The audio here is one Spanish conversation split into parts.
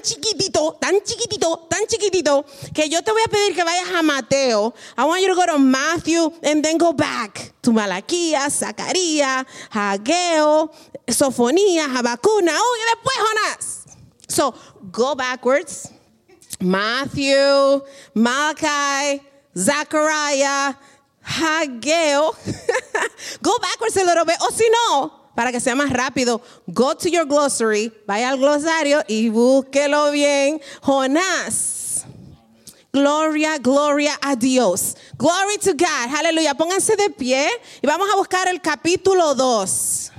chiquitito, tan chiquitito, tan chiquitito, que yo te voy a pedir que vayas a Mateo. I want you to go to Matthew and then go back to Malaquías, Zacarías, Hageo, Sofonías, Habacuna, oh, y después Jonás. So, go backwards. Matthew, Malachi, Zachariah, Hageo. go backwards a little bit. O si no, para que sea más rápido, go to your glossary, vaya al glosario y búsquelo bien. Jonás. Gloria, gloria a Dios. Glory to God. Aleluya. Pónganse de pie y vamos a buscar el capítulo 2.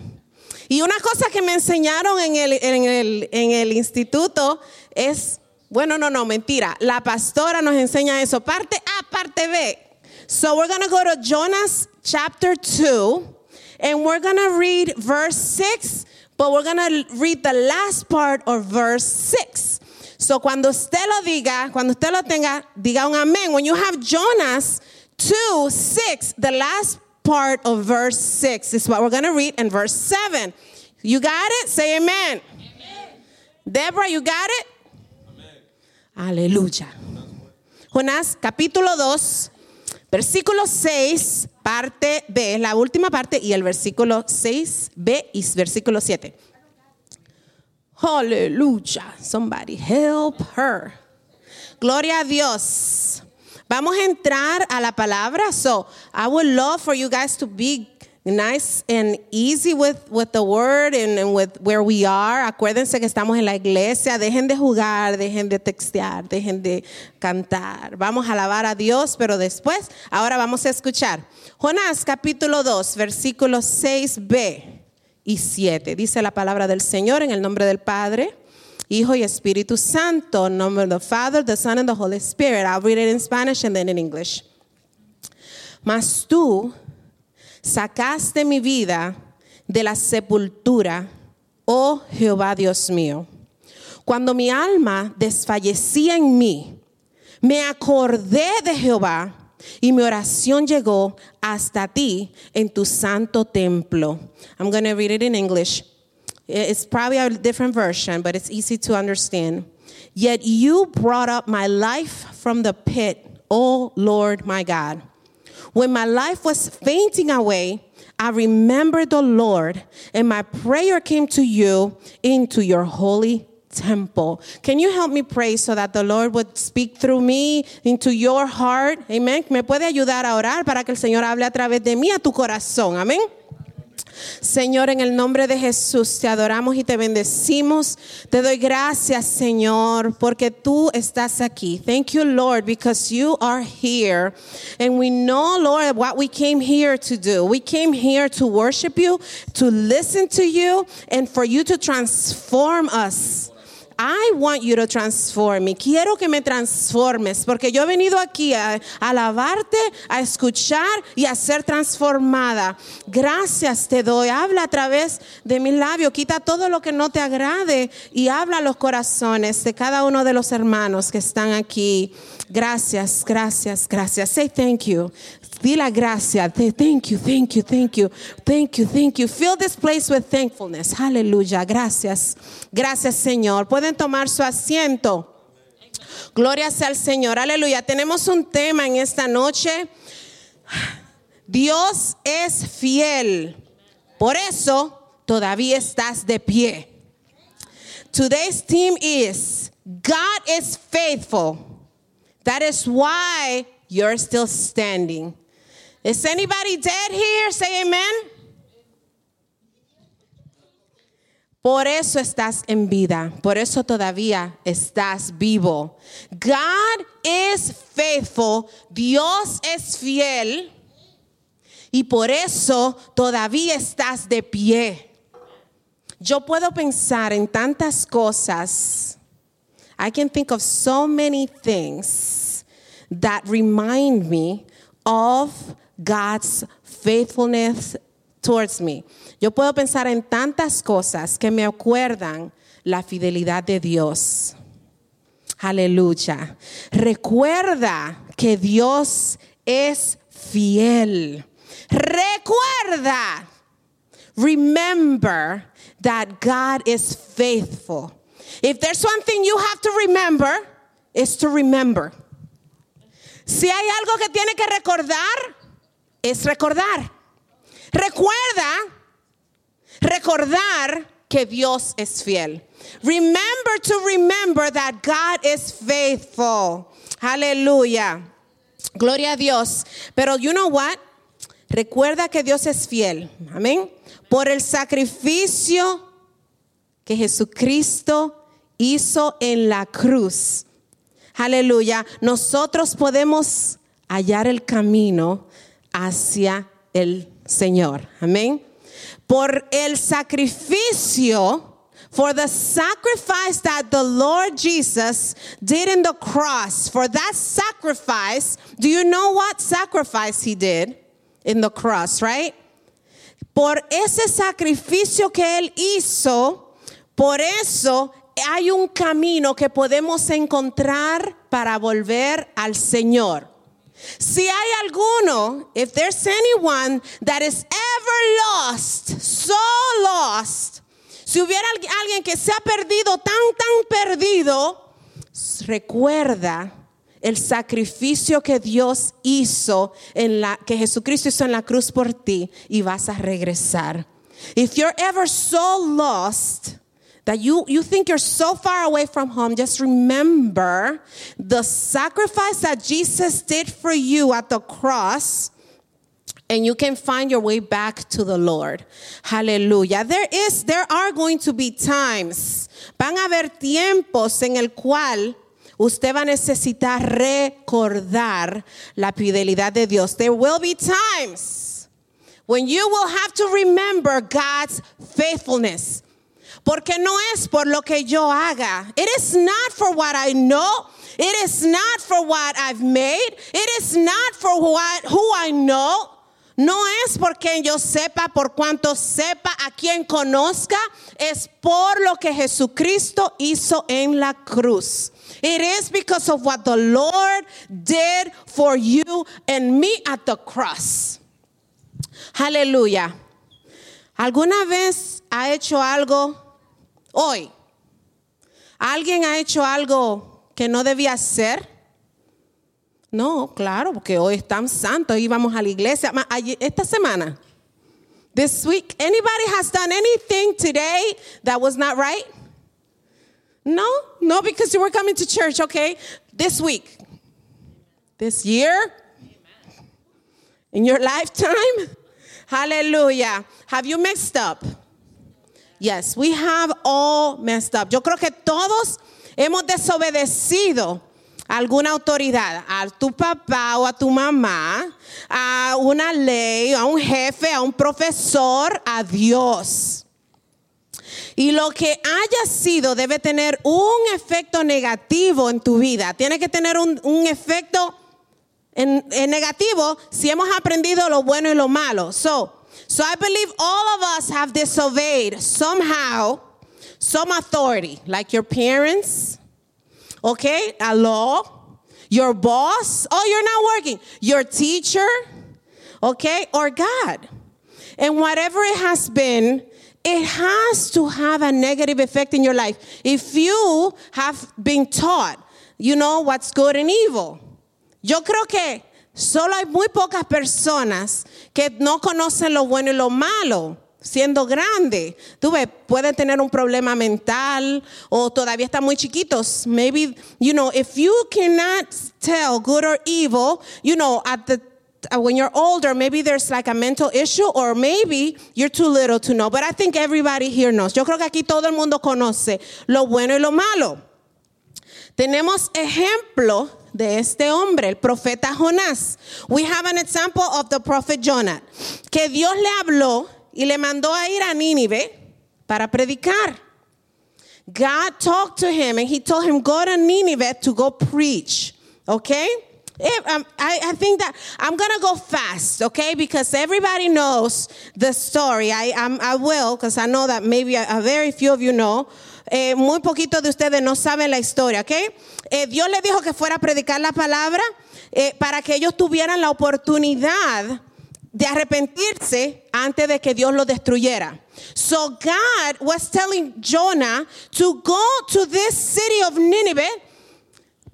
Y una cosa que me enseñaron en el, en el, en el instituto es, bueno, no, no, mentira. La pastora nos enseña eso. Parte A, parte B. So we're going to go to Jonas chapter 2. And we're going to read verse 6, but we're going to read the last part of verse 6. So cuando usted lo diga, cuando usted lo tenga, diga un amén. When you have Jonas 2, 6, the last part of verse 6 is what we're going to read in verse 7. You got it? Say amen. amen. Deborah, you got it? Amen. Aleluya. Jonás capítulo 2, versículo 6 parte B, la última parte, y el versículo 6b y versículo 7. Aleluya. Somebody help her. Gloria a Dios. Vamos a entrar a la palabra. So I would love for you guys to be nice and easy with, with the word and, with where we are. Acuérdense que estamos en la iglesia. Dejen de jugar, dejen de textear, dejen de cantar. Vamos a alabar a Dios, pero después, ahora vamos a escuchar. Jonás capítulo 2, versículos 6b y 7. Dice la palabra del Señor en el nombre del Padre. Hijo y Espíritu Santo, en nombre del Father, the Son and the Holy Spirit. I'll read it in Spanish and then in English. Mas tú sacaste mi vida de la sepultura, oh Jehová Dios mío. Cuando mi alma desfallecía en mí, me acordé de Jehová y mi oración llegó hasta ti en tu santo templo. I'm going to read it in English. It's probably a different version, but it's easy to understand. Yet you brought up my life from the pit, O Lord my God. When my life was fainting away, I remembered the Lord, and my prayer came to you into your holy temple. Can you help me pray so that the Lord would speak through me into your heart? Amen. ¿Me puede ayudar a orar para que el Señor hable a través de mí a tu corazón? Amén. Señor, en el nombre de Jesús te adoramos y te bendecimos. Te doy gracias, Señor, porque tú estás aquí. Thank you, Lord, because you are here. And we know, Lord, what we came here to do. We came here to worship you, to listen to you, and for you to transform us. I want you to transform me. Quiero que me transformes porque yo he venido aquí a, alabarte, a escuchar y a ser transformada. Gracias te doy. Habla a través de mi labio. Quita todo lo que no te agrade y habla a los corazones de cada uno de los hermanos que están aquí. Gracias, gracias, gracias. Say thank you. Di la gracia. Thank you, thank you, thank you, thank you, thank you. Fill this place with thankfulness. Aleluya. Gracias. Gracias, Señor. Pueden tomar su asiento. Gloria sea al Señor. Aleluya. Tenemos un tema en esta noche. Dios es fiel. Por eso todavía estás de pie. Today's theme is God is faithful. That is why you're still standing. Is anybody dead here? Say amen. Por eso estás en vida, por eso todavía estás vivo. God is faithful, Dios es fiel y por eso todavía estás de pie. Yo puedo pensar en tantas cosas. I can think of so many things that remind me of God's faithfulness towards me. Yo puedo pensar en tantas cosas que me acuerdan la fidelidad de Dios. Aleluya. Recuerda que Dios es fiel. Recuerda. Remember that God is faithful. If there's one thing you have to remember, is to remember. Si hay algo que tiene que recordar, es recordar. Recuerda, recordar que Dios es fiel. Remember to remember that God is faithful. Aleluya. Gloria a Dios. Pero you know what? Recuerda que Dios es fiel. Amén. Por el sacrificio que Jesucristo hizo en la cruz. Aleluya. Nosotros podemos hallar el camino hacia el Señor. Amén. Por el sacrificio, for the sacrifice that the Lord Jesus did in the cross, for that sacrifice, do you know what sacrifice he did in the cross, right? Por ese sacrificio que él hizo, por eso hay un camino que podemos encontrar para volver al Señor. Si hay alguno, if there's anyone that is ever lost, so lost, si hubiera alguien que se ha perdido tan, tan perdido, recuerda el sacrificio que Dios hizo en la que Jesucristo hizo en la cruz por ti y vas a regresar. If you're ever so lost, that you, you think you're so far away from home, just remember the sacrifice that Jesus did for you at the cross. And you can find your way back to the Lord. Hallelujah. There is, there are going to be times, van a haber tiempos en el cual usted va a necesitar recordar la fidelidad de Dios. There will be times when you will have to remember God's faithfulness. Porque no es por lo que yo haga. It is not for what I know. It is not for what I've made. It is not for what, who I know. No es por quien yo sepa, por cuanto sepa, a quien conozca. Es por lo que Jesucristo hizo en la cruz. It is because of what the Lord did for you and me at the cross. Aleluya. ¿Alguna vez ha hecho algo hoy? ¿Alguien ha hecho algo que no debía hacer? No, claro, porque hoy es tan santo y vamos a la iglesia. Esta semana, this week, anybody has done anything today that was not right? No, no, because you were coming to church, okay? This week, this year, in your lifetime, hallelujah. Have you messed up? Yes, we have all messed up. Yo creo que todos hemos desobedecido a alguna autoridad, a tu papá o a tu mamá, a una ley, a un jefe, a un profesor, a Dios. Y lo que haya sido debe tener un efecto negativo en tu vida. Tiene que tener un, efecto en negativo si hemos aprendido lo bueno y lo malo. So, so I believe all of us have disobeyed somehow some authority, like your parents, okay, a law, your boss, oh, you're not working, your teacher, okay, or God. And whatever it has been, it has to have a negative effect in your life. If you have been taught, you know what's good and evil. Yo creo que solo hay muy pocas personas que no conocen lo bueno y lo malo. Siendo grande, tú ves, pueden tener un problema mental o todavía están muy chiquitos. Maybe, you know, if you cannot tell good or evil, you know, at the uh, when you're older, maybe there's like a mental issue, or maybe you're too little to know. But I think everybody here knows. Yo creo que aquí todo el mundo conoce lo bueno y lo malo. Tenemos ejemplo de este hombre, el profeta Jonás. We have an example of the prophet Jonah, que Dios le habló y le mandó a ir a Nínive para predicar. God talked to him and he told him, go to Nineveh to go preach. Okay? If, um, I, I, think that I'm gonna go fast, okay? Because everybody knows the story. I, I'm, I will, because I know that maybe a, a, very few of you know. Eh, muy poquito de ustedes no saben la historia, ¿ok? Eh, Dios le dijo que fuera a predicar la palabra eh, para que ellos tuvieran la oportunidad de arrepentirse antes de que Dios lo destruyera. So God was telling Jonah to go to this city of Nineveh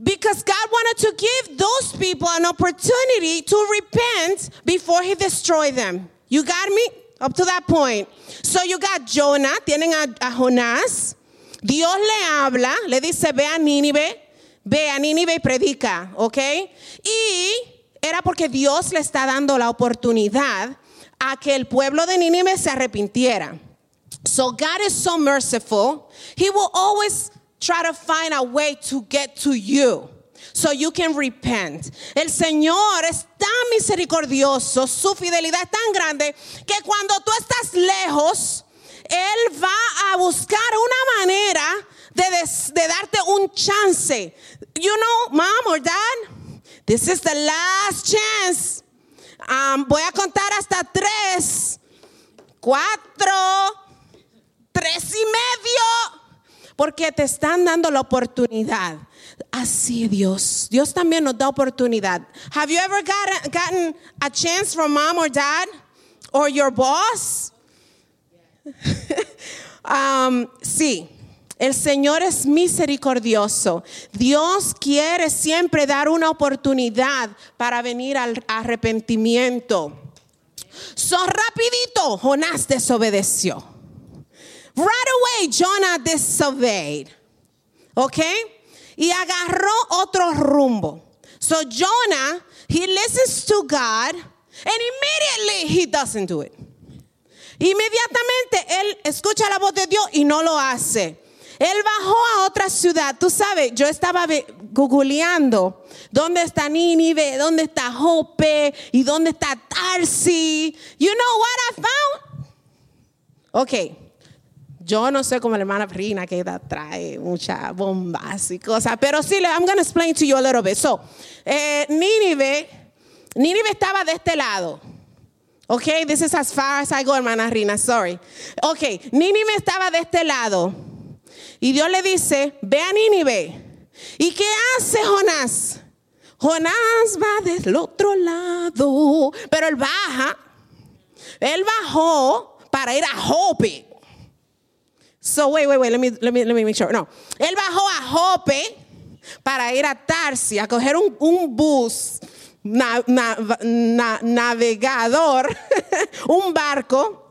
because God wanted to give those people an opportunity to repent before he destroyed them. You got me? Up to that point. So you got Jonah, tienen a, a. Dios le habla, le dice, ve a Nínive, ve a Nínive y predica, ¿ok? Y era porque Dios le está dando la oportunidad a que el pueblo de Nínive se arrepintiera. So God is so merciful, He will always try to find a way to get to you. So you can repent. El Señor es tan misericordioso, su fidelidad es tan grande que cuando tú estás lejos, Él va a buscar una manera de, darte un chance. You know, mom or dad, this is the last chance. Um, voy a contar hasta tres, cuatro, tres y medio. Porque te están dando la oportunidad. Así Dios. Dios también nos da oportunidad. Have you ever got, gotten a chance from mom or dad or your boss? Um, sí, el Señor es misericordioso. Dios quiere siempre dar una oportunidad para venir al arrepentimiento. So rapidito, Jonás desobedeció. Right away, Jonah disobeyed. ¿Ok? Y agarró otro rumbo. So Jonah, he listens to God and immediately he doesn't do it. Inmediatamente él escucha la voz de Dios y no lo hace. Él bajó a otra ciudad. Tú sabes, yo estaba googleando dónde está Nínive, dónde está Jope y dónde está Tarsi. You know what I found? Ok. Yo no sé como la hermana Rina que trae muchas bombas y cosas, pero sí, I'm going to explain to you a little bit. So, eh, Nínive, Nínive estaba de este lado. Okay, this is as far as I go, hermana Rina, sorry. Okay, Nínive estaba de este lado. Y Dios le dice, ve a Nínive. ¿Y qué hace Jonás? Jonás va del otro lado. Pero él baja. Él bajó para ir a Jope. So, wait, wait, wait, let me, let me, let me make sure. No. Él bajó a Jope para ir a Tarsi, a coger un, un bus na- na- na- navegador, un barco.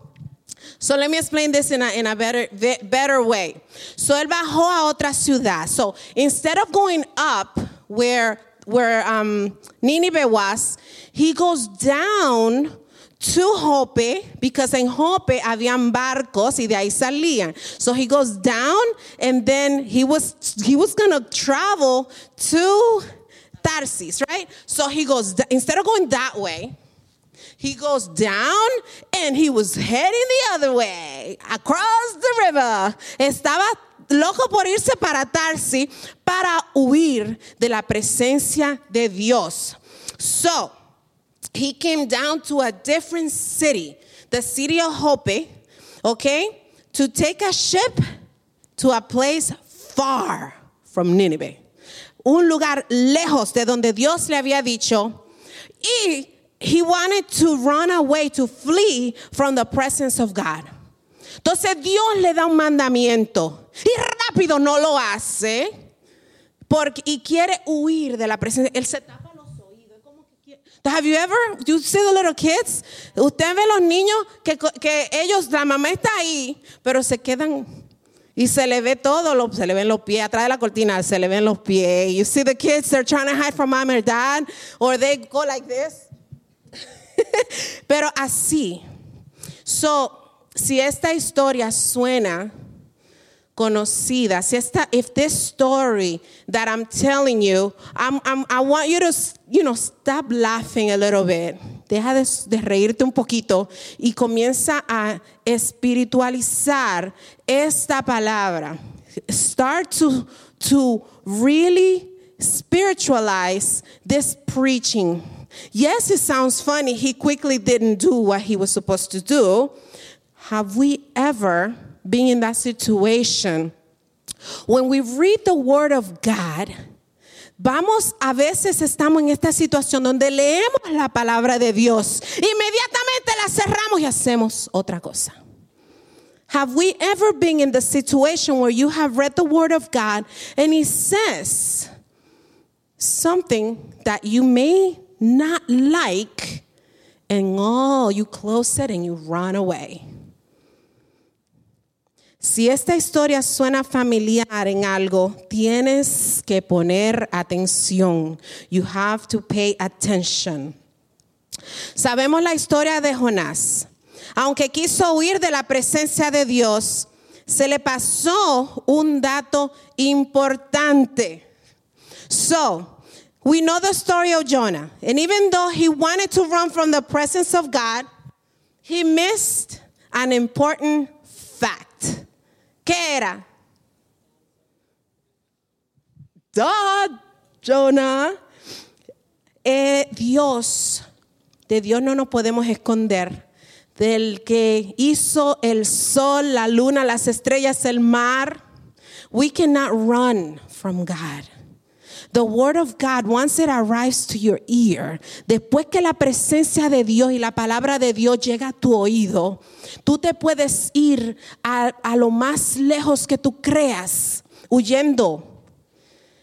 So let me explain this in a, in a better, better way. So él bajó a otra ciudad. So instead of going up where, where um, was, he goes down to Jope because in Jope habían barcos y de ahí salían. So he goes down and then he was, he was going to travel to Tarsis, right? So he goes, instead of going that way, he goes down and he was heading the other way, across the river. Estaba loco por irse para Tarsi para huir de la presencia de Dios. So, he came down to a different city, the city of Hope, okay, to take a ship to a place far from Nineveh. Un lugar lejos de donde Dios le había dicho. Y he wanted to run away, to flee from the presence of God. Entonces Dios le da un mandamiento y rápido no lo hace porque, y quiere huir de la presencia. Él se tapa los oídos. como que Have you ever, you see the little kids? Usted ve los niños que, que ellos, la mamá está ahí, pero se quedan y se le ve todo, lo- se le ven los pies, atrás de la cortina se le ven los pies. You see the kids, they're trying to hide from mom or dad, or they go like this. Pero así. So, si esta historia suena conocida, si esta, if this story that I'm telling you, I'm, I'm- I want you to, you know, stop laughing a little bit. Deja de, de reírte un poquito y comienza a espiritualizar esta palabra. Start to, to really spiritualize this preaching. Yes, it sounds funny. He quickly didn't do what he was supposed to do. Have we ever been in that situation when we read the Word of God Vamos, a veces estamos en esta situación donde leemos la palabra de Dios, inmediatamente la cerramos y hacemos otra cosa. Have we ever been in the situation where you have read the word of God and he says something that you may not like and oh, you close it and you run away? Si esta historia suena familiar en algo, tienes que poner atención. You have to pay attention. Sabemos la historia de Jonás. Aunque quiso huir de la presencia de Dios, se le pasó un dato importante. So, we know the story of Jonah. And even though he wanted to run from the presence of God, he missed an important fact. ¿Qué era? Jonah. Eh, Dios, de Dios no nos podemos esconder. Del que hizo el sol, la luna, las estrellas, el mar. We cannot run from God. The word of God, once it arrives to your ear, después que la presencia de Dios y la palabra de Dios llega a tu oído, tú te puedes ir a, a lo más lejos que tú creas, huyendo.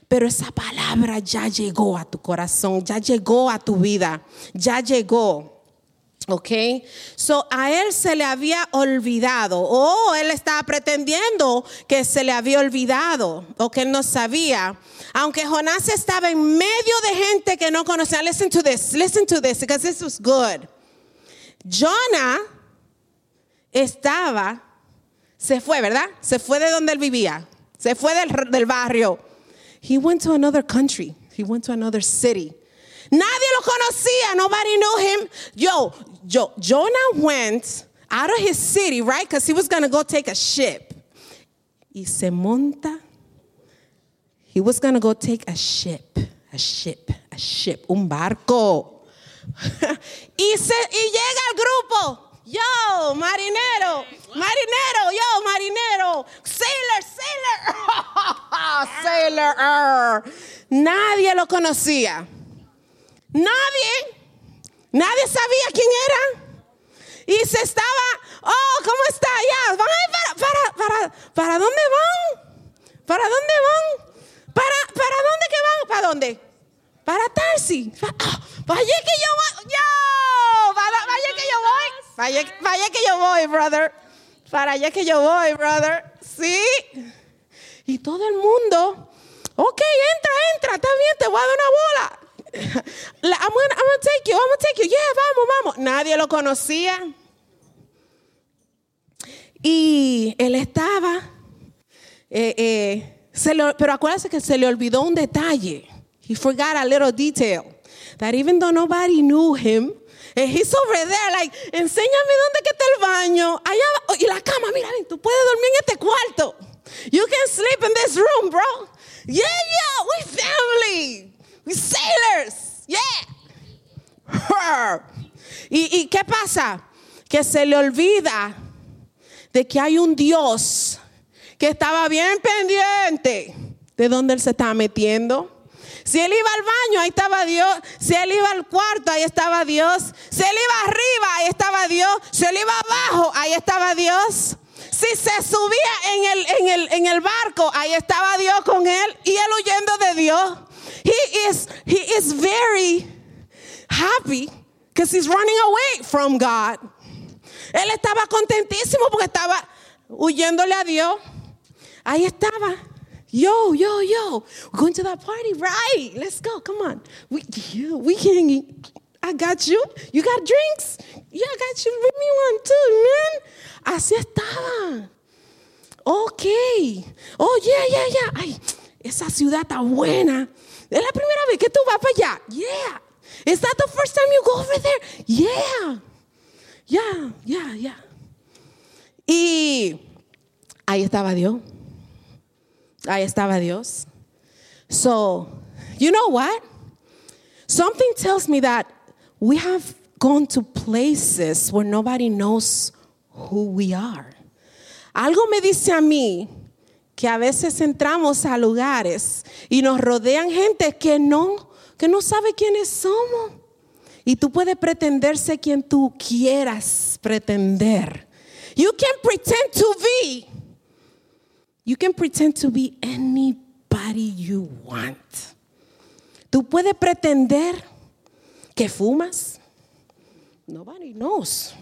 Pero esa palabra ya llegó a tu corazón, ya llegó a tu vida, ya llegó. Ok, so a él se le había olvidado, o él estaba pretendiendo que se le había olvidado, o que él no sabía. Aunque Jonás estaba en medio de gente que no conocía. Listen to this, listen to this, because this was good. Jonah estaba, se fue, ¿verdad? Se fue de donde él vivía, se fue del, del barrio. He went to another country, he went to another city. Nadie lo conocía. Nobody knew him. Yo, yo, Jonah went out of his city, right? Because he was going to go take a ship. Y se monta. He was going to go take a ship, a ship, a ship, un barco. y, se, y llega el grupo. Yo, marinero, marinero, yo, marinero, sailor, sailor, sailor. Nadie lo conocía. Nadie, nadie sabía quién era. Y se estaba, oh, ¿cómo está? Ya, van para, para, para, ¿para dónde van? ¿Para dónde van? ¿Para, para dónde que van? ¿Para dónde? Para Tarsi. Oh, vaya que yo voy, yo, vaya, que yo voy. Que yo voy, brother. Para allá que yo voy, brother. Sí. Y todo el mundo, ok, entra, entra, está bien, te voy a dar una bola. I'm gonna, I'm gonna take you, I'm gonna take you. Yeah, vamos, vamos. Nadie lo conocía. Y él estaba, eh, eh, pero acuérdate que se le olvidó un detalle. He forgot a little detail. That even though nobody knew him, and he's over there, like, enséñame dónde que está el baño. Allá, oh, y la cama, mira, tú puedes dormir en este cuarto. You can sleep in this room, bro. Yeah, yeah, we family. Sailors. Yeah. ¿Y, ¿Y qué pasa? Que se le olvida de que hay un Dios que estaba bien pendiente de dónde él se estaba metiendo. Si él iba al baño, ahí estaba Dios. Si él iba al cuarto, ahí estaba Dios. Si él iba arriba, ahí estaba Dios. Si él iba abajo, ahí estaba Dios. Si se subía en el, en el barco, ahí estaba Dios con él y él huyendo de Dios. He is, he is very happy because he's running away from God. Él estaba contentísimo porque estaba huyéndole a Dios. Ahí estaba. Yo, yo, yo, we're going to that party, right? Let's go. Come on. We, yeah, we can. I got you. You got drinks? Yeah, I got you. Bring me one too, man. Así estaba. Ok. Oh, yeah, yeah, yeah. Ay, esa ciudad está buena. Es la primera vez que tú vas para allá. Yeah. Is that the first time you go over there? Yeah. Yeah, yeah, yeah. Y ahí estaba Dios. Ahí estaba Dios. So, you know what? Something tells me that we have gone to places where nobody knows who we are. Algo me dice a mí que a veces entramos a lugares y nos rodean gente que no, que no sabe quiénes somos. Y tú puedes pretender ser quien tú quieras pretender. You can pretend to be. You can pretend to be anybody you want. Tú puedes pretender que fumas. Nobody knows.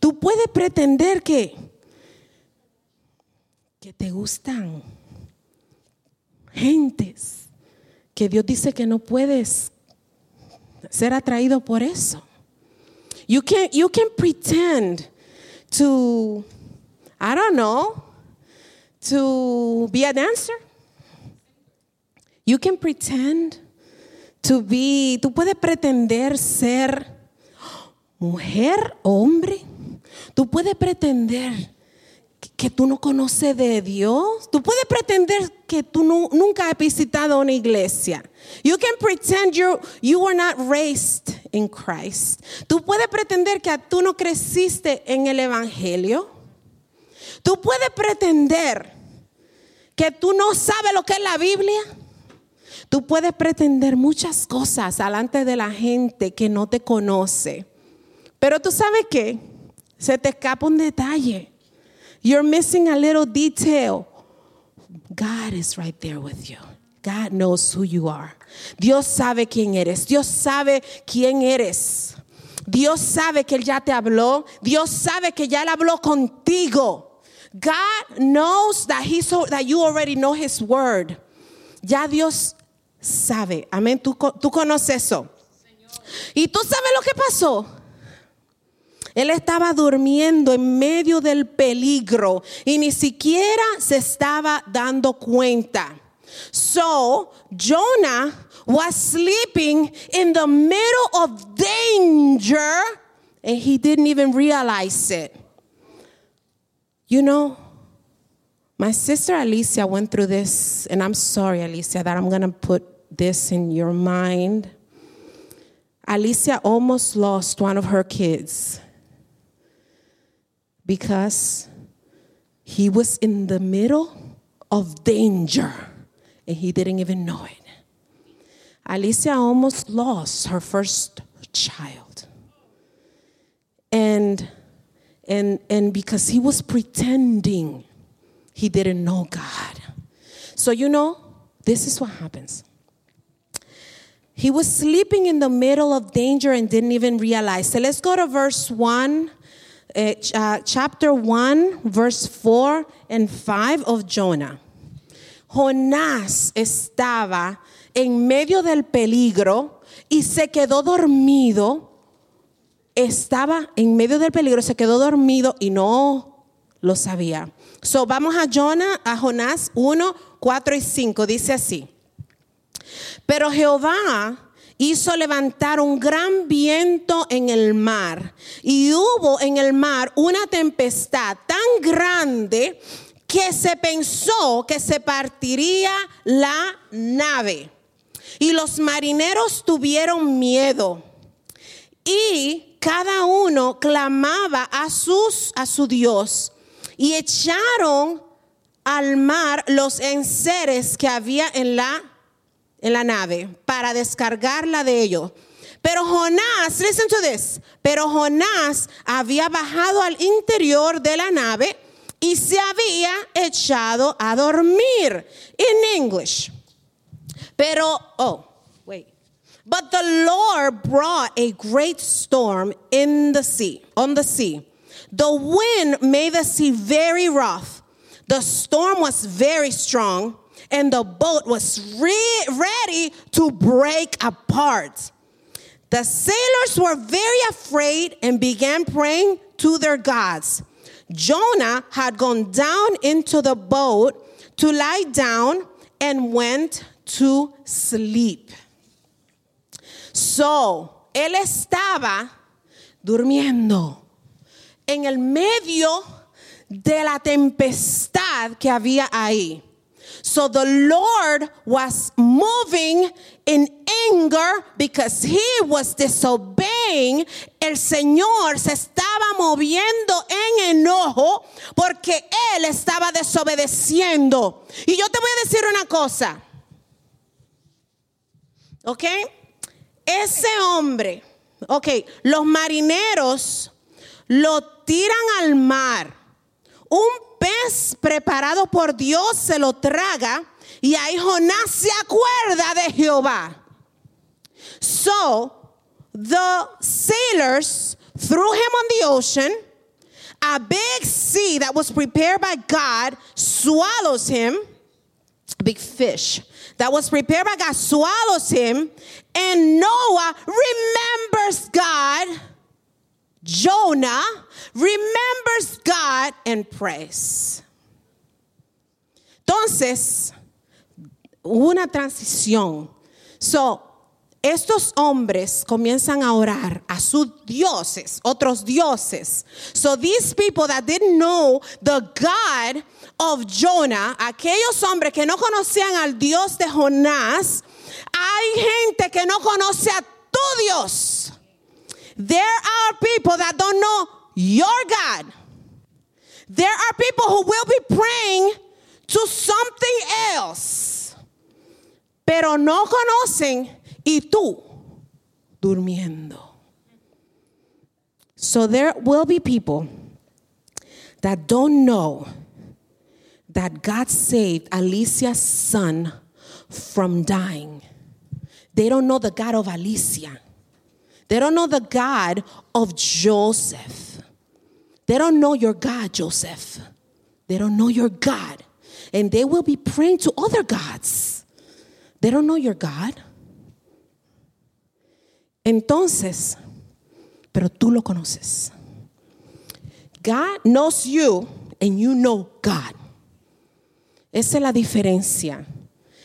Tú puedes pretender que que te gustan gentes que Dios dice que no puedes ser atraído por eso. You can you can pretend to I don't know to be a dancer. You can pretend to be tú puedes pretender ser mujer o hombre. Tú puedes pretender que tú no conoces de Dios. Tú puedes pretender que tú nunca has visitado una iglesia. You can pretend you, you were not raised in Christ. Tú puedes pretender que tú no creciste en el Evangelio. Tú puedes pretender que tú no sabes lo que es la Biblia. Tú puedes pretender muchas cosas delante de la gente que no te conoce. Pero tú sabes qué? Se te escapa un detalle. You're missing a little detail. God is right there with you. God knows who you are. Dios sabe quién eres. Dios sabe quién eres. Dios sabe que Él ya te habló. Dios sabe que ya Él habló contigo. God knows that, he that you already know His word. Ya Dios sabe. Amén. Tú, tú conoces eso. Y tú sabes lo que pasó. Él estaba durmiendo en medio del peligro y ni siquiera se estaba dando cuenta. So, Jonah was sleeping in the middle of danger and he didn't even realize it. You know, my sister Alicia went through this, and I'm sorry, Alicia, that I'm going to put this in your mind. Alicia almost lost one of her kids because he was in the middle of danger and he didn't even know it. Alicia almost lost her first child. And and and because he was pretending he didn't know God. So you know, this is what happens. He was sleeping in the middle of danger and didn't even realize. So let's go to verse 1 uh, chapter 1, verse 4 and 5 of Jonah. Jonás estaba en medio del peligro y se quedó dormido. Estaba en medio del peligro, se quedó dormido y no lo sabía. So vamos a Jonah, a Jonás 1, 4 y 5. Dice así. Pero Jehová hizo levantar un gran viento en el mar y hubo en el mar una tempestad tan grande que se pensó que se partiría la nave. Y los marineros tuvieron miedo. Y cada uno clamaba a sus a su Dios y echaron al mar los enseres que había en la en la nave para descargarla de ellos. Pero Jonás, listen to this, pero Jonás había bajado al interior de la nave y se había echado a dormir. In English. Pero, oh, wait. But the Lord brought a great storm in the sea, on the sea. The wind made the sea very rough. The storm was very strong and the boat was re- ready to break apart. The sailors were very afraid and began praying to their gods. Jonah had gone down into the boat to lie down and went to sleep. So, él estaba durmiendo en el medio de la tempestad que había ahí. So the Lord was moving in anger because he was disobeying. El Señor se estaba moviendo en enojo porque él estaba desobedeciendo. Y yo te voy a decir una cosa. ¿Ok? Ese hombre, ok, los marineros lo tiran al mar. Un preparado por Dios se lo traga y ahí Jonás se acuerda de Jehová. So the sailors threw him on the ocean. A big sea that was prepared by God swallows him. Big fish that was prepared by God swallows him. And Noah remembers God. Jonah remembers God and prays. Entonces, una transición. So, estos hombres comienzan a orar a sus dioses, otros dioses. So these people that didn't know the God of Jonah, aquellos hombres que no conocían al Dios de Jonás, hay gente que no conoce a tu Dios. There are people that don't know your God. There are people who will be praying to something else, pero no conocen y tú durmiendo. So there will be people that don't know that God saved Alicia's son from dying. They don't know the God of Alicia. They don't know the God of Joseph. They don't know your God, Joseph. They don't know your God. And they will be praying to other gods. They don't know your God. Entonces, pero tú lo conoces. God knows you and you know God. Esa es la diferencia.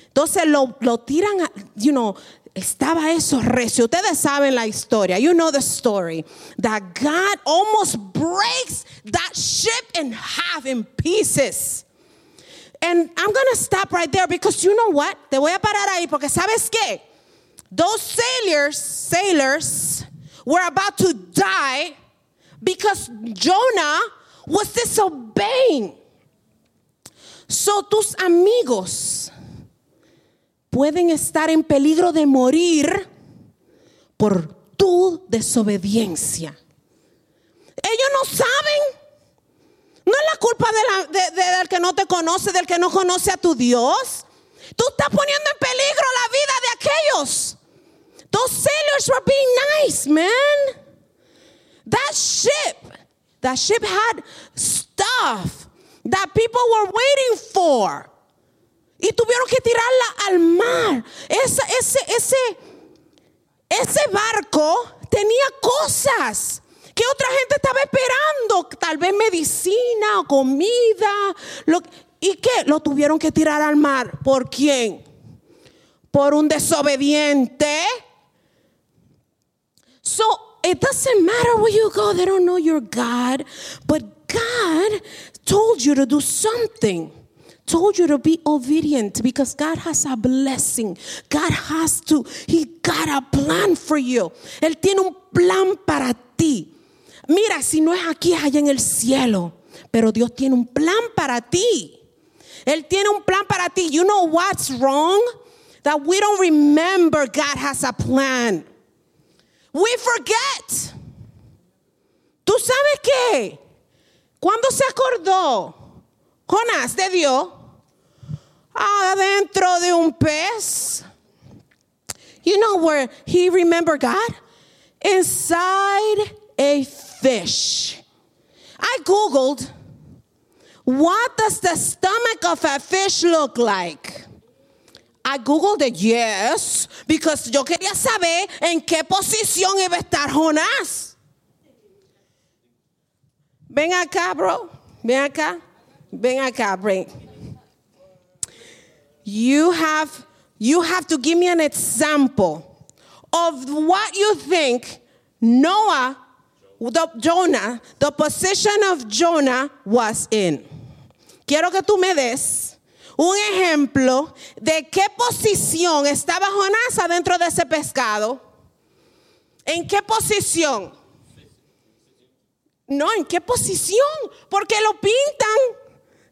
Entonces lo, lo tiran, you know, estaba eso recio. Ustedes saben la historia. You know the story. That God almost breaks that ship in half in pieces. And I'm going to stop right there because you know what? Te voy a parar ahí porque sabes qué? Those sailors, sailors were about to die because Jonah was disobeying. So tus amigos pueden estar en peligro de morir por tu desobediencia. Ellos no saben. No es la culpa de la, de, de, del que no te conoce, del que no conoce a tu Dios. Tú estás poniendo en peligro la vida de aquellos. Those sailors were being nice, man. That ship, that ship had stuff that people were waiting for. Y tuvieron que tirarla al mar. Ese, ese, ese, ese barco tenía cosas que otra gente estaba esperando. Tal vez medicina o comida. ¿Y qué? Lo tuvieron que tirar al mar. ¿Por quién? Por un desobediente. So it doesn't matter where you go, they don't know your God. But God told you to do something told you to be obedient because God has a blessing. God has to, He got a plan for you. Él tiene un plan para ti. Mira, si no es aquí, es allá en el cielo. Pero Dios tiene un plan para ti. Él tiene un plan para ti. You know what's wrong? That we don't remember God has a plan. We forget. ¿Tú sabes qué? Cuando se acordó Jonás de Dios, adentro de un pez. You know where he remembered God? Inside a fish. I Googled, what does the stomach of a fish look like? I Googled it, yes, because yo quería saber en qué posición iba a estar Jonás. Ven acá, bro. Ven acá. Ven acá, bro. You have, you have to give me an example of what you think Noah, the, Jonah, the position of Jonah was in. Quiero que tú me des un ejemplo de qué posición estaba Jonás adentro de ese pescado. ¿En qué posición? No, ¿en qué posición? Porque lo pintan.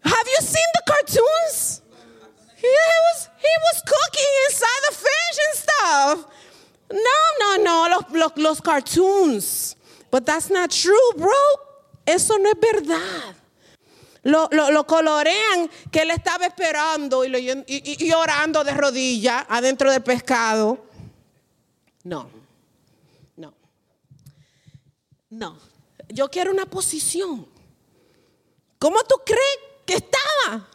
Have you seen the cartoons? He was, he was cooking inside the fish and stuff. No, no, no, los, los, los cartoons. But that's not true, bro. Eso no es verdad. Lo, lo, lo colorean que él estaba esperando y, y, y orando de rodillas adentro del pescado. No, no, no. Yo quiero una posición. ¿Cómo tú crees que estaba?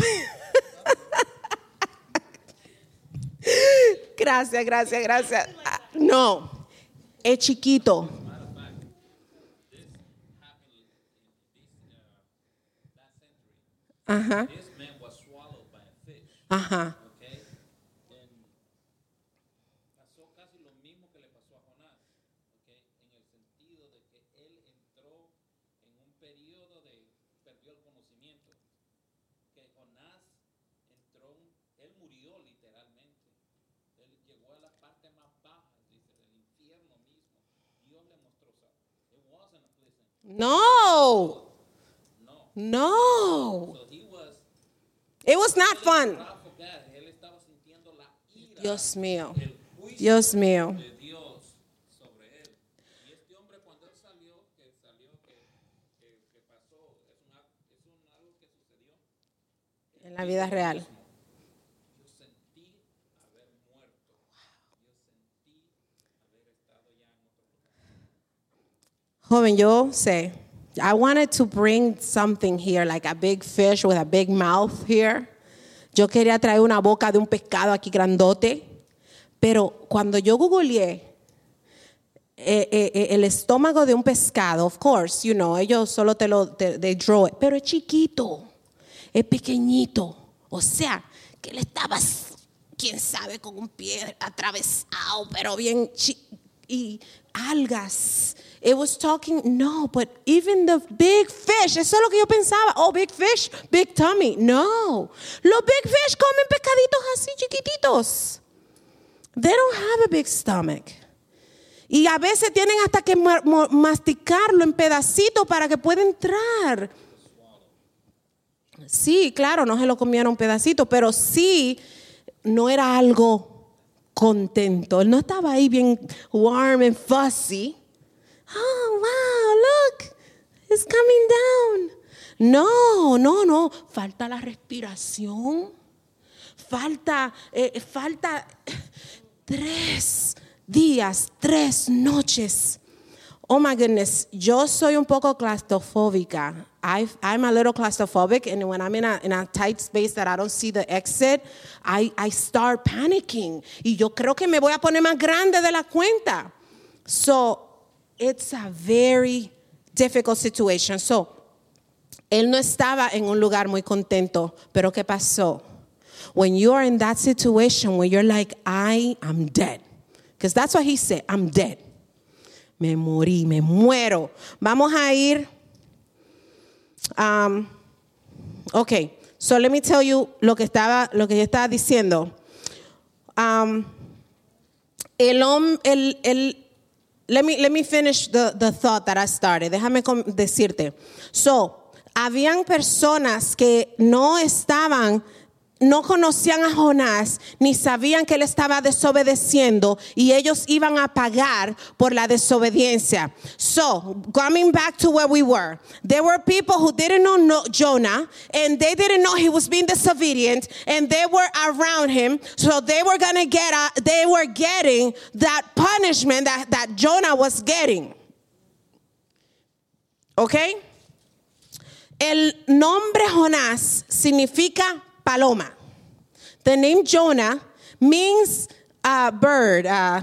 Gracias, gracias, gracias. Ah, No, es chiquito. Ajá, ajá. Okay? And pasó casi lo mismo que le pasó a Jonás. Okay? En el sentido de que él entró en un periodo de perdió el conocimiento. Que Jonás entró, él murió literalmente. Él llegó a la parte más baja, dice, del infierno mismo. Dios le mostró, o sea, it wasn't a pleasant. No, No. no. So he was It was not fun. wrath of God. Él estaba sintiendo la ira. Dios mío, el juicio Dios mío. de Dios sobre él. Y este hombre cuando él salió, que salió, que, que, que pasó, es, una, es un, algo que sucedió. En la vida real. Yo sentí haber muerto. Yo sentí haber estado ya en otro lugar. Joven, yo sé. I wanted to bring something here, like a big fish with a big mouth here. Yo quería traer una boca de un pescado aquí grandote. Pero cuando yo googleé eh, eh, eh, el estómago de un pescado, of course, you know, ellos solo te lo, te, they draw it, pero es chiquito, es pequeñito. O sea, que él estaba, quién sabe, con un pie atravesado, pero bien y algas. It was talking, no, but even the big fish, eso es lo que yo pensaba. Oh, big fish, big tummy. No, los big fish comen pescaditos así chiquititos. They don't have a big stomach. Y a veces tienen hasta que masticarlo en pedacitos para que pueda entrar. Sí, claro, no se lo comieron pedacito, pero sí no era algo contento. Él no estaba ahí bien warm and fuzzy. Oh, wow, look, it's coming down. No, no, no, falta la respiración. Falta, eh, falta tres días, tres noches. Oh my goodness, yo soy un poco claustrofóbica. I, I'm a little claustrophobic, and when I'm in a, in a tight space that I don't see the exit, I, I start panicking. Y yo creo que me voy a poner más grande de la cuenta. So, it's a very difficult situation. So, él no estaba en un lugar muy contento, pero ¿qué pasó? When you are in that situation where you're like, I am dead. Because that's what he said, I'm dead. Me morí, me muero. Vamos a ir. Um, ok, so let me tell you lo que estaba, lo que yo estaba diciendo. Um, el, el, el, let me, let me finish the, the thought that I started. Déjame decirte. So, habían personas que no estaban, no conocían a Jonás, ni sabían que él estaba desobedeciendo y ellos iban a pagar por la desobediencia. So, coming back to where we were, there were people who didn't know no- Jonah and they didn't know he was being disobedient and they were around him, so they were gonna get, a, they were getting that punishment that, that Jonah was getting. Okay? El nombre Jonás significa paloma. The name Jonah means uh, bird, uh,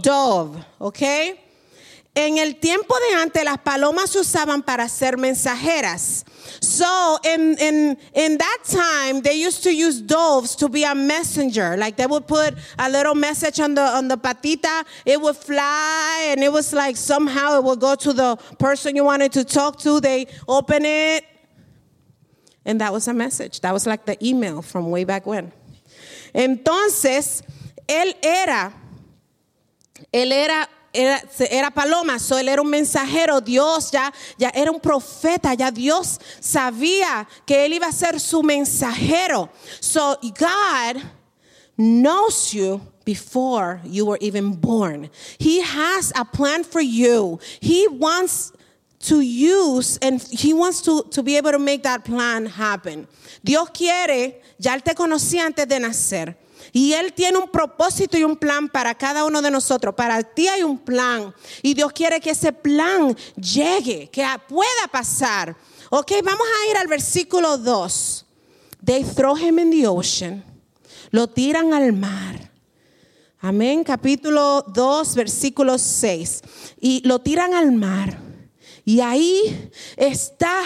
dove, okay? En el tiempo de antes, las palomas se usaban para ser mensajeras. So, in, in, in that time, they used to use doves to be a messenger. Like they would put a little message on the, on the patita, it would fly, and it was like somehow it would go to the person you wanted to talk to. They open it, And that was a message. That was like the email from way back when. Entonces, él era, él era, era, era paloma, so él era un mensajero, Dios ya, ya era un profeta, ya Dios sabía que él iba a ser su mensajero. So God knows you before you were even born. He has a plan for you. He wants to use and he wants to, to be able to make that plan happen. Dios quiere, ya él te conocía antes de nacer. Y Él tiene un propósito y un plan para cada uno de nosotros. Para ti hay un plan. Y Dios quiere que ese plan llegue, que pueda pasar. Ok, vamos a ir al versículo 2. They throw him in the ocean. Lo tiran al mar. Amén. Capítulo 2, versículo 6. Y lo tiran al mar. Y ahí está.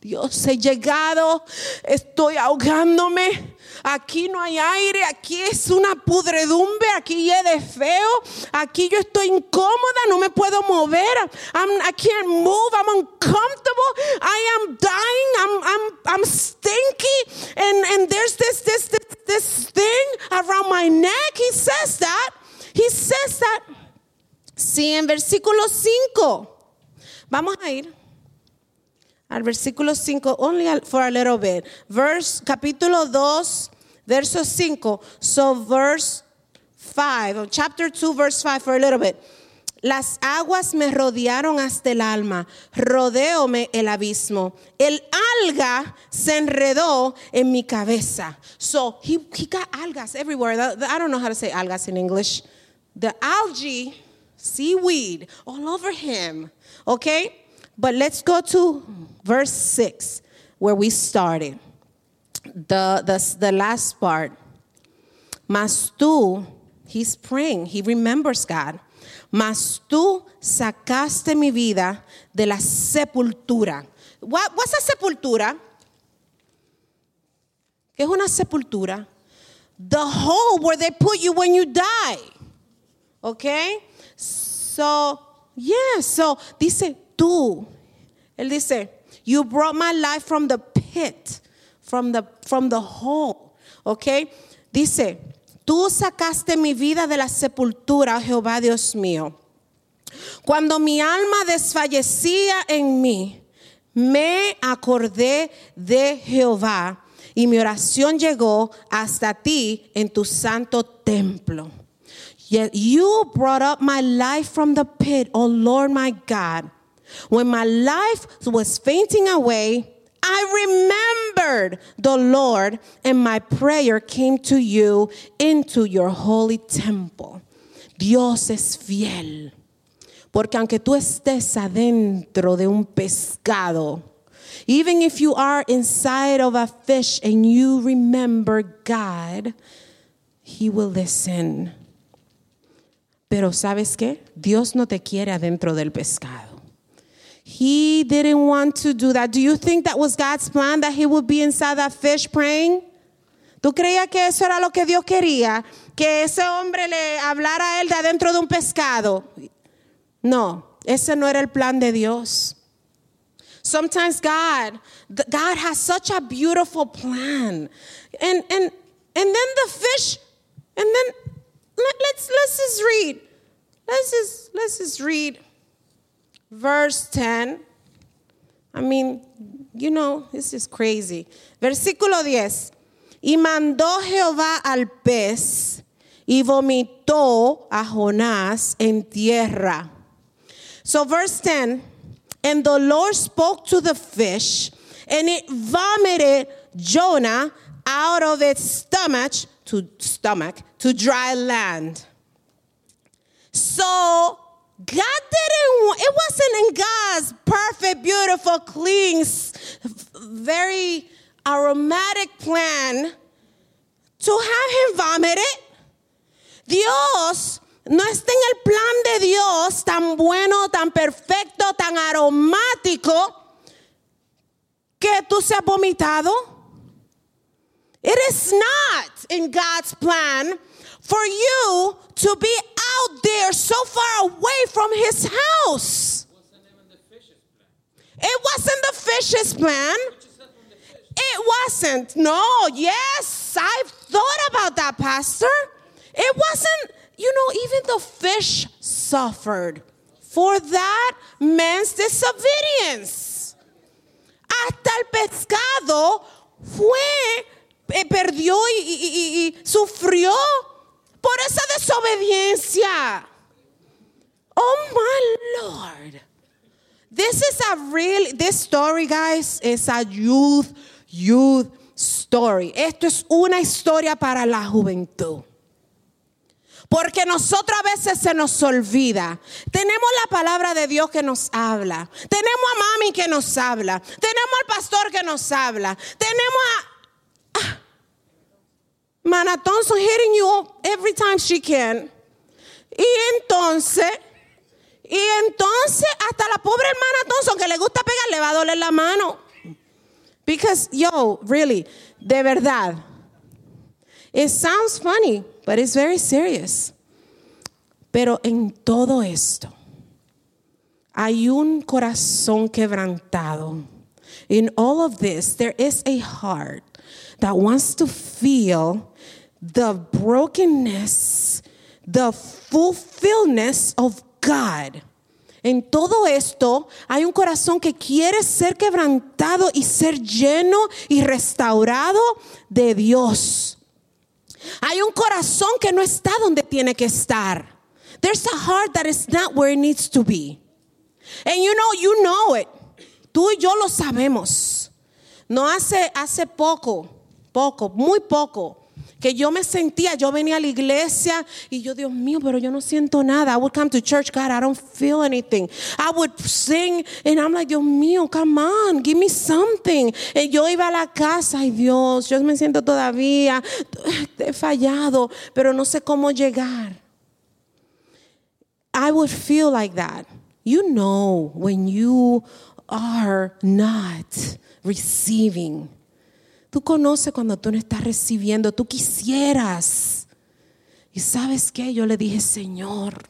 Dios, he llegado. Estoy ahogándome. Aquí no hay aire, aquí es una pudredumbre, aquí de feo, aquí yo estoy incómoda, no me puedo mover. I'm, I can't move, I'm uncomfortable, I am dying, I'm, I'm, I'm stinky, and, and there's this, this, this, this thing around my neck. He says that. He says that. Sí, en versículo 5. Vamos a ir al versículo 5, only for a little bit. Verse, capítulo 2, verso 5. So, verse 5, chapter 2, verse 5, for a little bit. Las aguas me rodearon hasta el alma, rodeóme el abismo. El alga se enredó en mi cabeza. So he, he got algas everywhere. I don't know how to say algas in English. The algae, seaweed, all over him. Okay? But let's go to verse 6, where we started. The, the, the last part. Mas tú, he's praying, he remembers God. Mas tú sacaste mi vida de la sepultura. What, what's a sepultura? ¿Qué es una sepultura? The hole where they put you when you die. Okay? So, yeah, so dice, tú. Él dice, you brought my life from the pit, from the, from the hole. ¿Ok? Dice, tú sacaste mi vida de la sepultura, Jehová Dios mío. Cuando mi alma desfallecía en mí, me acordé de Jehová y mi oración llegó hasta ti en tu santo templo. Yet you brought up my life from the pit, O Lord my God. When my life was fainting away, I remembered the Lord, and my prayer came to you into your holy temple. Dios es fiel. Porque aunque tú estés adentro de un pescado, even if you are inside of a fish and you remember God, He will listen. Pero ¿sabes qué? Dios no te quiere adentro del pescado. He didn't want to do that. Do you think that was God's plan that he would be inside that fish praying? ¿Tú creías que eso era lo que Dios quería? Que ese hombre le hablara a él de adentro de un pescado. No, ese no era el plan de Dios. Sometimes God, God has such a beautiful plan. And and and then the fish, and then let, let's let's just read. Let's just let's just read verse 10. I mean, you know, this is crazy. Versículo 10. Y mandó Jehová al pez y vomitó a Jonás en tierra. So verse 10, and the Lord spoke to the fish, and it vomited Jonah out of its stomach to stomach to dry land. So God didn't, it wasn't in God's perfect, beautiful, clean, very aromatic plan to have him vomit it. Dios no está en el plan de Dios tan bueno, tan perfecto, tan aromático que tú seas vomitado. It is not in God's plan for you to be out there so far away from his house. It wasn't the fish's plan. It wasn't. No, yes, I've thought about that, Pastor. It wasn't, you know, even the fish suffered for that man's disobedience. Hasta el pescado fue, eh, perdió y, y- y- y sufrió por esa desobediencia. Oh my Lord. This is a real, this story, guys, is a youth, youth story. Esto es una historia para la juventud. Porque nosotros a veces se nos olvida. Tenemos la palabra de Dios que nos habla. Tenemos a mami que nos habla. Tenemos al pastor que nos habla. Tenemos a Mana Thompson hitting you up every time she can. Y entonces, y entonces hasta la pobre hermana Thompson que le gusta pegar le va a doler la mano. Because, yo, really, de verdad, it sounds funny, but it's very serious. Pero en todo esto hay un corazón quebrantado. In all of this, there is a heart that wants to feel the brokenness, the fulfillness of God. En todo esto hay un corazón que quiere ser quebrantado y ser lleno y restaurado de Dios. Hay un corazón que no está donde tiene que estar. There's a heart that is not where it needs to be. And you know, you know it. Tú y yo lo sabemos. No hace, hace poco, poco, muy poco, que yo me sentía, yo venía a la iglesia y yo, Dios mío, pero yo no siento nada. I would come to church, God, I don't feel anything. I would sing and I'm like, Dios mío, come on, give me something. Y yo iba a la casa, ay Dios, yo me siento todavía, he fallado, pero no sé cómo llegar. I would feel like that. You know when you are not receiving. Tú conoces cuando tú no estás recibiendo, tú quisieras. Y sabes qué, yo le dije, Señor,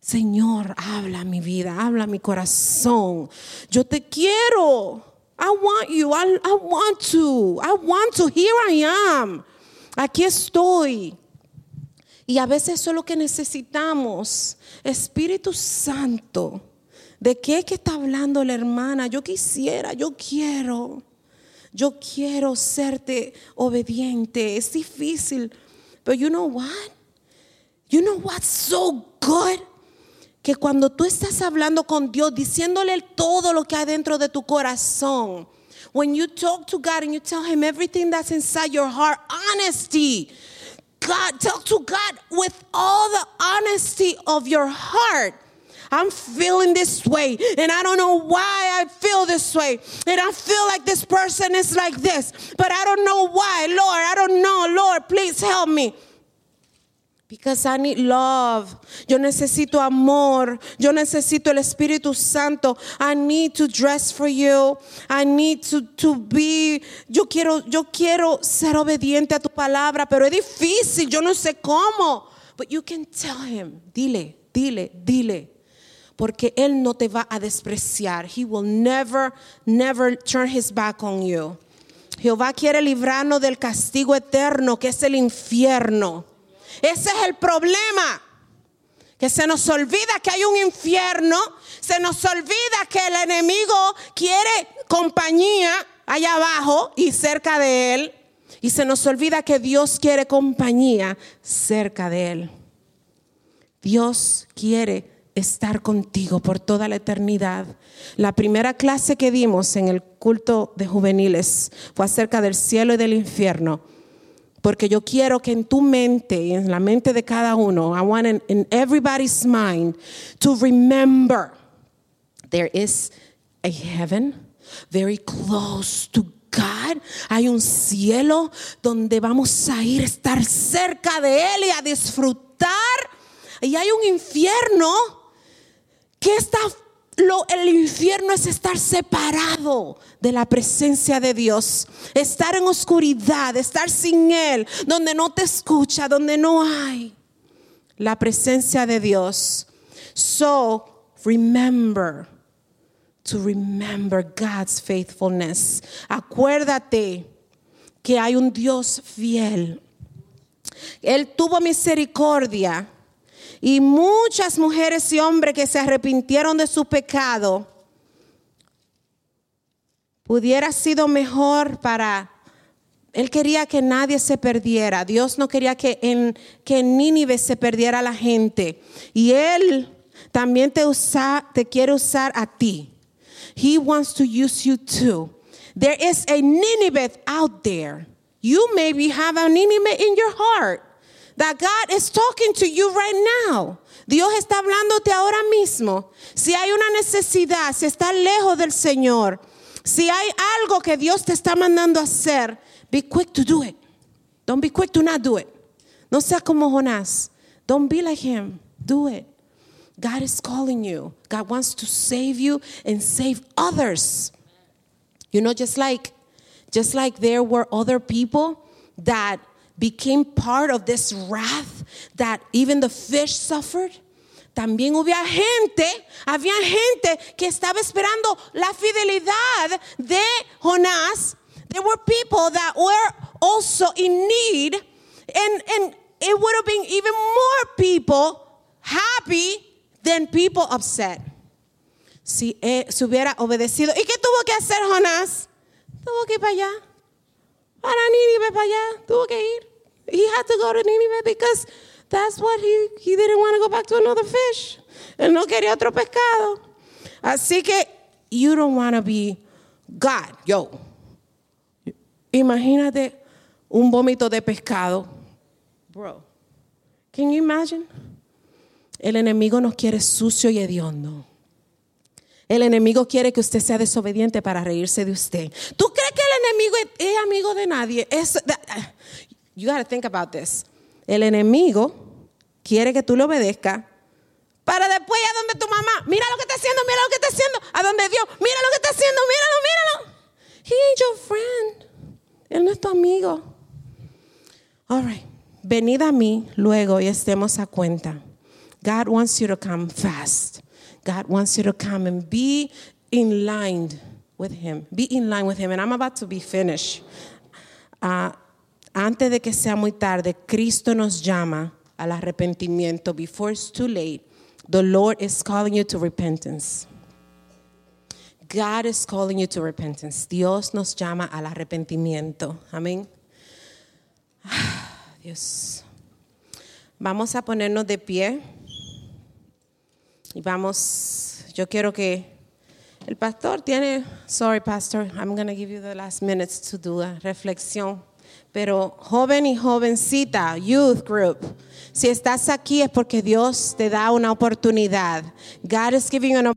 Señor, habla mi vida, habla mi corazón. Yo te quiero. I want you. I, I want to. I want to. Here I am. Aquí estoy. Y a veces eso es lo que necesitamos. Espíritu Santo, ¿de qué es que está hablando la hermana? Yo quisiera, yo quiero. Yo quiero serte obediente. Es difícil. Pero you know what? You know what's so good? Que cuando tú estás hablando con Dios, diciéndole todo lo que hay dentro de tu corazón. When you talk to God and you tell him everything that's inside your heart, honesty. God, talk to God with all the honesty of your heart. I'm feeling this way, and I don't know why I feel this way. And I feel like this person is like this, but I don't know why. Lord, I don't know. Lord, please help me. Because I need love. Yo necesito amor. Yo necesito el Espíritu Santo. I need to dress for you. I need to, to be. Yo quiero, yo quiero ser obediente a tu palabra, pero es difícil. Yo no sé cómo. But you can tell him. Dile, dile, dile. Porque él no te va a despreciar. He will never, never turn his back on you. Jehová quiere librarnos del castigo eterno que es el infierno. Ese es el problema. Que se nos olvida que hay un infierno. Se nos olvida que el enemigo quiere compañía allá abajo y cerca de él. Y se nos olvida que Dios quiere compañía cerca de él. Dios quiere estar contigo por toda la eternidad. La primera clase que dimos en el culto de juveniles fue acerca del cielo y del infierno. Porque yo quiero que en tu mente y en la mente de cada uno, I want in, in everybody's mind to remember there is a heaven very close to God. Hay un cielo donde vamos a ir, estar cerca de Él y a disfrutar. Y hay un infierno que está lo, el infierno es estar separado de la presencia de Dios, estar en oscuridad, estar sin Él, donde no te escucha, donde no hay la presencia de Dios. So remember to remember God's faithfulness. Acuérdate que hay un Dios fiel. Él tuvo misericordia y muchas mujeres y hombres que se arrepintieron de su pecado hubiera sido mejor para él quería que nadie se perdiera. Dios no quería que en, que Nínive se perdiera la gente. Y Él también te, usa, te quiere usar a ti. He wants to use you too. There is a Nineveh out there. You maybe have a Nineveh in your heart. That God is talking to you right now. Dios está hablándote ahora mismo. Si hay una necesidad, si estás lejos del Señor, si hay algo que Dios te está mandando hacer, be quick to do it. Don't be quick to not do it. No sea como Jonás. Don't be like him. Do it. God is calling you. God wants to save you and save others. You know, just like just like there were other people that became part of this wrath that even the fish suffered. También había gente, había gente que estaba esperando la fidelidad de Jonás. There were people that were also in need, and, and it would have been even more people happy than people upset. Si eh, se hubiera obedecido. ¿Y qué tuvo que hacer Jonás? Tuvo que ir para allá. Para Nínive, para allá. Tuvo que ir. He had to go to Nínive because that's what he, he didn't want to go back to another fish. Él no quería otro pescado. Así que you don't want to be God. Yo. Imagínate un vómito de pescado. Bro. Can you imagine? El enemigo nos quiere sucio y hediondo. El enemigo quiere que usted sea desobediente para reírse de usted. ¿Tú crees que es, amigo de nadie? Es, you got to think about this. El enemigo quiere que tú le obedezcas para después a donde tu mamá. Mira lo que está haciendo, mira lo que está haciendo. A donde Dios, mira lo que está haciendo, míralo, míralo. He ain't your friend. Él no es tu amigo. All right. Venid a mí luego y estemos a cuenta. God wants you to come fast. God wants you to come and be in line with Him. Be in line with Him. And I'm about to be finished. Ah, antes de que sea muy tarde, Cristo nos llama al arrepentimiento. Before it's too late, the Lord is calling you to repentance. God is calling you to repentance. Dios nos llama al arrepentimiento. Amén. Dios. Vamos a ponernos de pie. Y vamos, yo quiero que el pastor tiene, sorry pastor, I'm going to give you the last minutes to do a reflexión. Pero joven y jovencita, youth group, si estás aquí es porque Dios te da una oportunidad. God is giving an